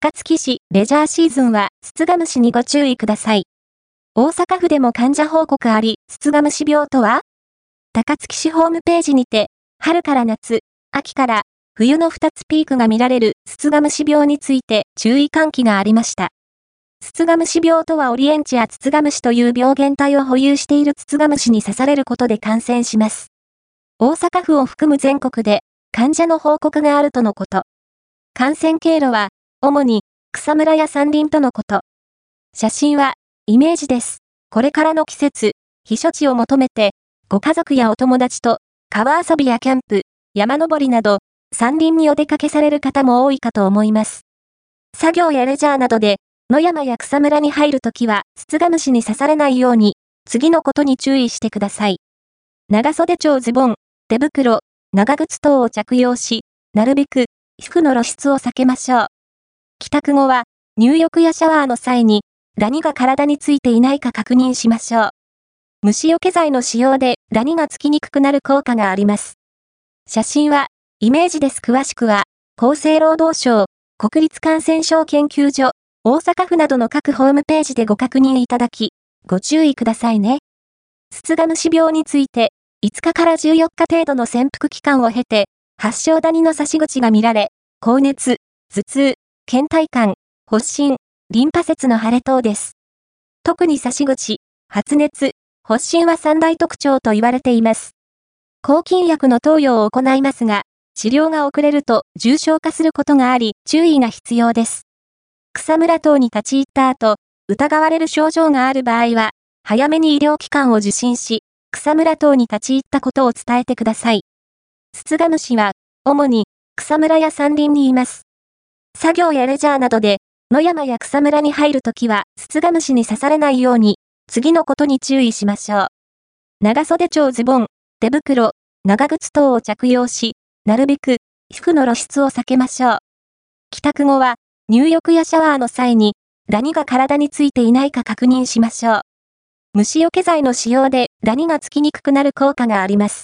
高槻市レジャーシーズンは、スツガムシにご注意ください。大阪府でも患者報告あり、スツガムシ病とは？高槻市ホームページにて、春から夏、秋から冬の2つピークが見られるスツガムシ病について注意喚起がありました。ツツガムシ病とはオリエンチやツツガムシという病原体を保有しているツツガムシに刺されることで感染します。大阪府を含む全国で患者の報告があるとのこと。感染経路は、主に草むらや山林とのこと。写真は、イメージです。これからの季節、避暑地を求めて、ご家族やお友達と川遊びやキャンプ、山登りなど、山林にお出かけされる方も多いかと思います。作業やレジャーなどで野山や草むらに入るときは、ツツガムシに刺されないように、次のことに注意してください。長袖長ズボン、手袋、長靴等を着用し、なるべく、皮膚の露出を避けましょう。帰宅後は、入浴やシャワーの際に、ダニが体についていないか確認しましょう。虫除け剤の使用でダニがつきにくくなる効果があります。写真は、イメージです。詳しくは、厚生労働省、国立感染症研究所、大阪府などの各ホームページでご確認いただき、ご注意くださいね。スツガムシ病について、5日から14日程度の潜伏期間を経て、発症ダニの差し口が見られ、高熱、頭痛、倦怠感、発疹、リンパ節の腫れ等です。特に差し口、発熱、発疹は三大特徴と言われています。抗菌薬の投与を行いますが、治療が遅れると重症化することがあり、注意が必要です。草むら等に立ち入った後、疑われる症状がある場合は、早めに医療機関を受診し、草むら等に立ち入ったことを伝えてください。ツツガムシは、主に、草むらや山林にいます。作業やレジャーなどで、野山や草むらに入るときは、ツツガムシに刺されないように、次のことに注意しましょう。長袖長ズボン、手袋、長靴等を着用し、なるべく、皮膚の露出を避けましょう。帰宅後は、入浴やシャワーの際に、ダニが体についていないか確認しましょう。虫除け剤の使用でダニがつきにくくなる効果があります。